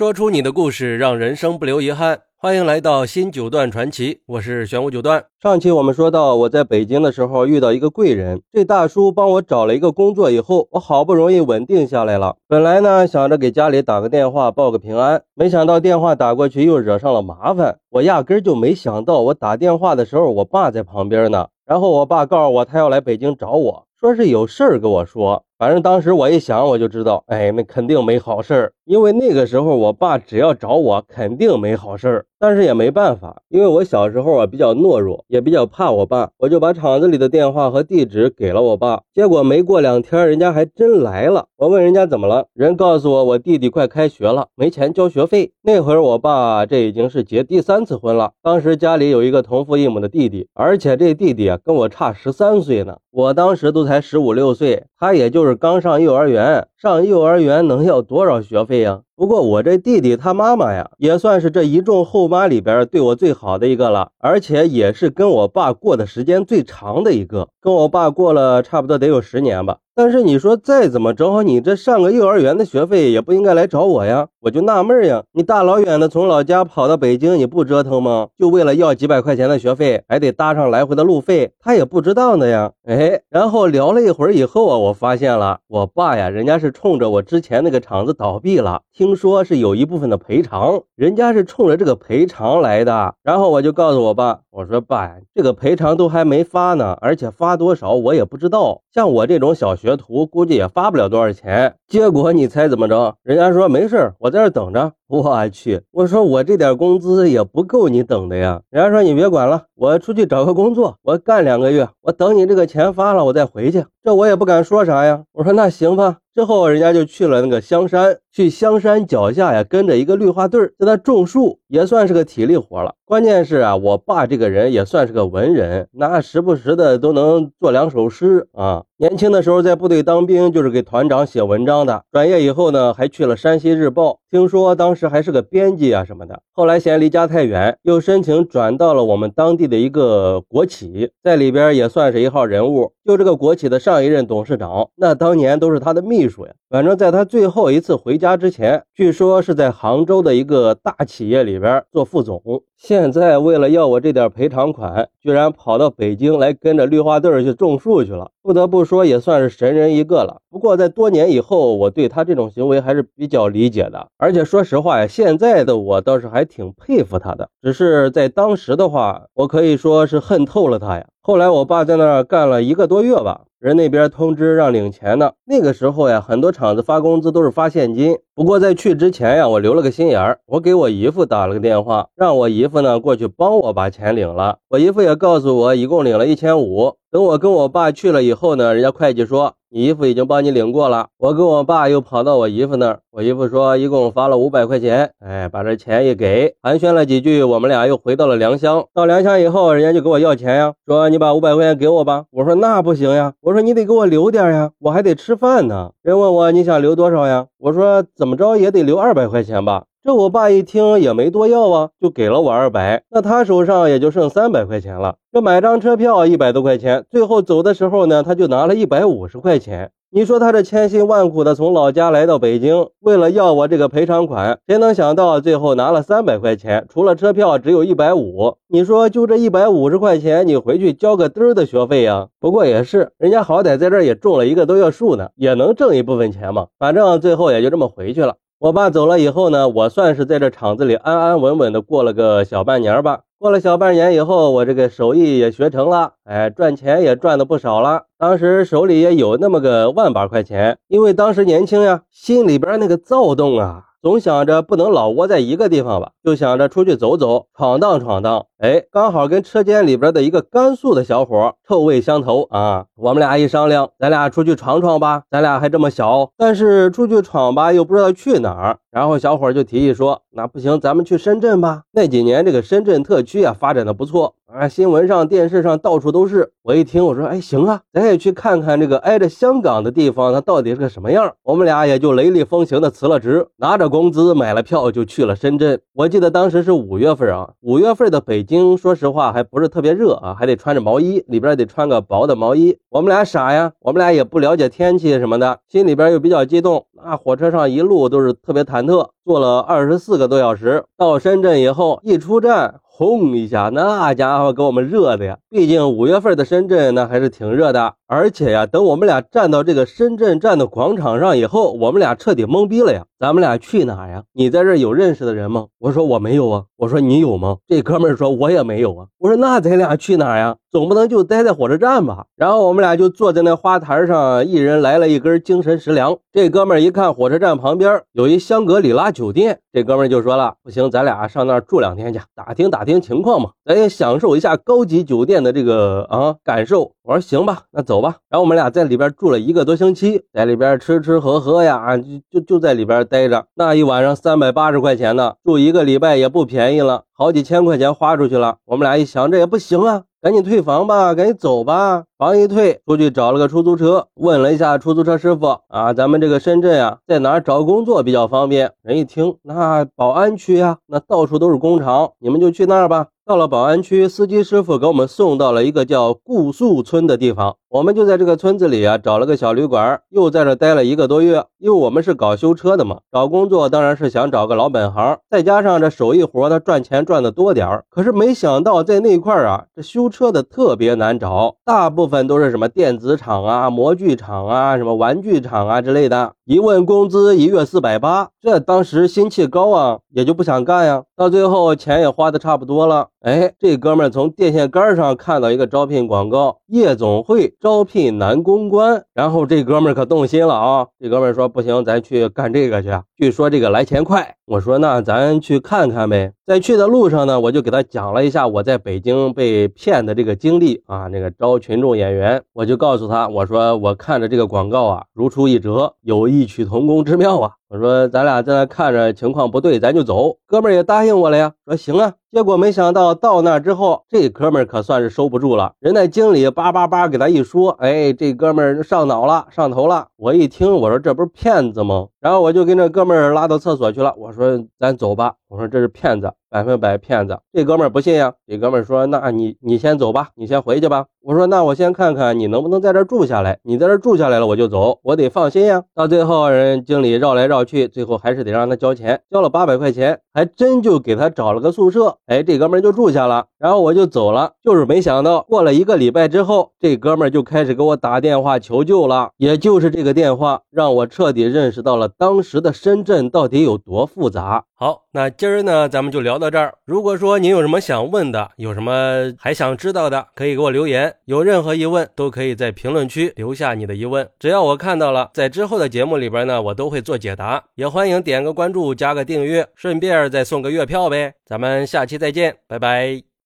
说出你的故事，让人生不留遗憾。欢迎来到新九段传奇，我是玄武九段。上期我们说到，我在北京的时候遇到一个贵人，这大叔帮我找了一个工作，以后我好不容易稳定下来了。本来呢想着给家里打个电话报个平安，没想到电话打过去又惹上了麻烦。我压根就没想到，我打电话的时候我爸在旁边呢。然后我爸告诉我，他要来北京找我，说是有事儿跟我说。反正当时我一想，我就知道，哎，那肯定没好事儿。因为那个时候我爸只要找我，肯定没好事儿。但是也没办法，因为我小时候啊比较懦弱，也比较怕我爸，我就把厂子里的电话和地址给了我爸。结果没过两天，人家还真来了。我问人家怎么了，人告诉我，我弟弟快开学了，没钱交学费。那会儿我爸这已经是结第三次婚了，当时家里有一个同父异母的弟弟，而且这弟弟啊跟我差十三岁呢，我当时都才十五六岁，他也就是刚上幼儿园，上幼儿园能要多少学费呀？不过我这弟弟他妈妈呀，也算是这一众后妈里边对我最好的一个了，而且也是跟我爸过的时间最长的一个，跟我爸过了差不多得有十年吧。但是你说再怎么着，你这上个幼儿园的学费也不应该来找我呀，我就纳闷呀，你大老远的从老家跑到北京，你不折腾吗？就为了要几百块钱的学费，还得搭上来回的路费，他也不知道呢呀。哎，然后聊了一会儿以后啊，我发现了，我爸呀，人家是冲着我之前那个厂子倒闭了，听听说是有一部分的赔偿，人家是冲着这个赔偿来的。然后我就告诉我爸，我说爸，这个赔偿都还没发呢，而且发多少我也不知道，像我这种小学。学徒估计也发不了多少钱，结果你猜怎么着？人家说没事我在这等着。我去，我说我这点工资也不够你等的呀。人家说你别管了，我出去找个工作，我干两个月，我等你这个钱发了，我再回去。这我也不敢说啥呀。我说那行吧。之后人家就去了那个香山，去香山脚下呀，跟着一个绿化队在那种树，也算是个体力活了。关键是啊，我爸这个人也算是个文人，那时不时的都能做两首诗啊。年轻的时候在部队当兵，就是给团长写文章的。转业以后呢，还去了山西日报，听说当时还是个编辑啊什么的。后来嫌离家太远，又申请转到了我们当地的一个国企，在里边也算是一号人物。就这个国企的上一任董事长，那当年都是他的秘书呀。反正在他最后一次回家之前，据说是在杭州的一个大企业里边做副总。现在为了要我这点赔偿款，居然跑到北京来跟着绿化队去种树去了。不得不说，也算是神人一个了。不过在多年以后，我对他这种行为还是比较理解的。而且说实话呀，现在的我倒是还挺佩服他的。只是在当时的话，我可以说是恨透了他呀。后来我爸在那儿干了一个多月吧。人那边通知让领钱呢，那个时候呀，很多厂子发工资都是发现金。不过在去之前呀，我留了个心眼儿，我给我姨夫打了个电话，让我姨夫呢过去帮我把钱领了。我姨夫也告诉我，一共领了一千五。等我跟我爸去了以后呢，人家会计说。你姨夫已经帮你领过了，我跟我爸又跑到我姨夫那儿，我姨夫说一共发了五百块钱，哎，把这钱一给，寒暄了几句，我们俩又回到了良乡。到良乡以后，人家就给我要钱呀，说你把五百块钱给我吧。我说那不行呀，我说你得给我留点呀，我还得吃饭呢。人问我你想留多少呀？我说怎么着也得留二百块钱吧。这我爸一听也没多要啊，就给了我二百，那他手上也就剩三百块钱了。这买张车票一百多块钱，最后走的时候呢，他就拿了一百五十块钱。你说他这千辛万苦的从老家来到北京，为了要我这个赔偿款，谁能想到最后拿了三百块钱，除了车票只有一百五。你说就这一百五十块钱，你回去交个嘚儿的学费呀？不过也是，人家好歹在这也种了一个多月树呢，也能挣一部分钱嘛。反正最后也就这么回去了。我爸走了以后呢，我算是在这厂子里安安稳稳的过了个小半年吧。过了小半年以后，我这个手艺也学成了，哎，赚钱也赚的不少了。当时手里也有那么个万把块钱，因为当时年轻呀，心里边那个躁动啊。总想着不能老窝在一个地方吧，就想着出去走走，闯荡闯荡。哎，刚好跟车间里边的一个甘肃的小伙臭味相投啊！我们俩一商量，咱俩出去闯闯吧。咱俩还这么小，但是出去闯吧又不知道去哪儿。然后小伙就提议说：“那不行，咱们去深圳吧。那几年这个深圳特区啊发展的不错啊，新闻上、电视上到处都是。我一听，我说，哎，行啊，咱也去看看这个挨着香港的地方，它到底是个什么样。我们俩也就雷厉风行的辞了职，拿着工资买了票就去了深圳。我记得当时是五月份啊，五月份的北京，说实话还不是特别热啊，还得穿着毛衣，里边得穿个薄的毛衣。我们俩傻呀，我们俩也不了解天气什么的，心里边又比较激动。那火车上一路都是特别忐忑，坐了二十四个多小时，到深圳以后一出站。轰一下，那家伙给我们热的呀！毕竟五月份的深圳那还是挺热的。而且呀，等我们俩站到这个深圳站的广场上以后，我们俩彻底懵逼了呀！咱们俩去哪呀？你在这有认识的人吗？我说我没有啊。我说你有吗？这哥们儿说我也没有啊。我说那咱俩去哪呀？总不能就待在火车站吧？然后我们俩就坐在那花坛上，一人来了一根精神食粮。这哥们儿一看火车站旁边有一香格里拉酒店，这哥们儿就说了：不行，咱俩上那儿住两天去，打听打听情况嘛，咱也享受一下高级酒店的这个啊感受。我说行吧，那走。吧，然后我们俩在里边住了一个多星期，在里边吃吃喝喝呀，就就就在里边待着。那一晚上三百八十块钱呢，住一个礼拜也不便宜了，好几千块钱花出去了。我们俩一想，这也不行啊，赶紧退房吧，赶紧走吧。房一退，出去找了个出租车，问了一下出租车师傅啊，咱们这个深圳啊，在哪找工作比较方便？人一听，那宝安区呀，那到处都是工厂，你们就去那儿吧。到了宝安区，司机师傅给我们送到了一个叫固宿村的地方。我们就在这个村子里啊，找了个小旅馆，又在这待了一个多月。因为我们是搞修车的嘛，找工作当然是想找个老本行，再加上这手艺活，他赚钱赚的多点儿。可是没想到在那块儿啊，这修车的特别难找，大部分都是什么电子厂啊、模具厂啊、什么玩具厂啊之类的。一问工资一月四百八，这当时心气高啊，也就不想干呀。到最后钱也花的差不多了，哎，这哥们从电线杆上看到一个招聘广告，夜总会招聘男公关，然后这哥们可动心了啊。这哥们说不行，咱去干这个去。据说这个来钱快，我说那咱去看看呗。在去的路上呢，我就给他讲了一下我在北京被骗的这个经历啊，那个招群众演员，我就告诉他，我说我看着这个广告啊，如出一辙，有异曲同工之妙啊。我说咱俩在那看着情况不对，咱就走。哥们儿也答应我了呀，说行啊。结果没想到到那之后，这哥们儿可算是收不住了。人那经理叭叭叭给他一说，哎，这哥们儿上脑了，上头了。我一听，我说这不是骗子吗？然后我就跟这哥们儿拉到厕所去了。我说咱走吧。我说这是骗子，百分百骗子。这哥们儿不信呀。这哥们儿说，那你你先走吧，你先回去吧。我说那我先看看你能不能在这住下来。你在这住下来了，我就走，我得放心呀。到最后，人经理绕来绕去，最后还是得让他交钱，交了八百块钱，还真就给他找了个宿舍。哎，这哥们儿就住下了，然后我就走了。就是没想到，过了一个礼拜之后，这哥们儿就开始给我打电话求救了。也就是这个电话，让我彻底认识到了当时的深圳到底有多复杂。好，那今儿呢，咱们就聊到这儿。如果说您有什么想问的，有什么还想知道的，可以给我留言。有任何疑问，都可以在评论区留下你的疑问，只要我看到了，在之后的节目里边呢，我都会做解答。也欢迎点个关注，加个订阅，顺便再送个月票呗。咱们下期再见，拜拜。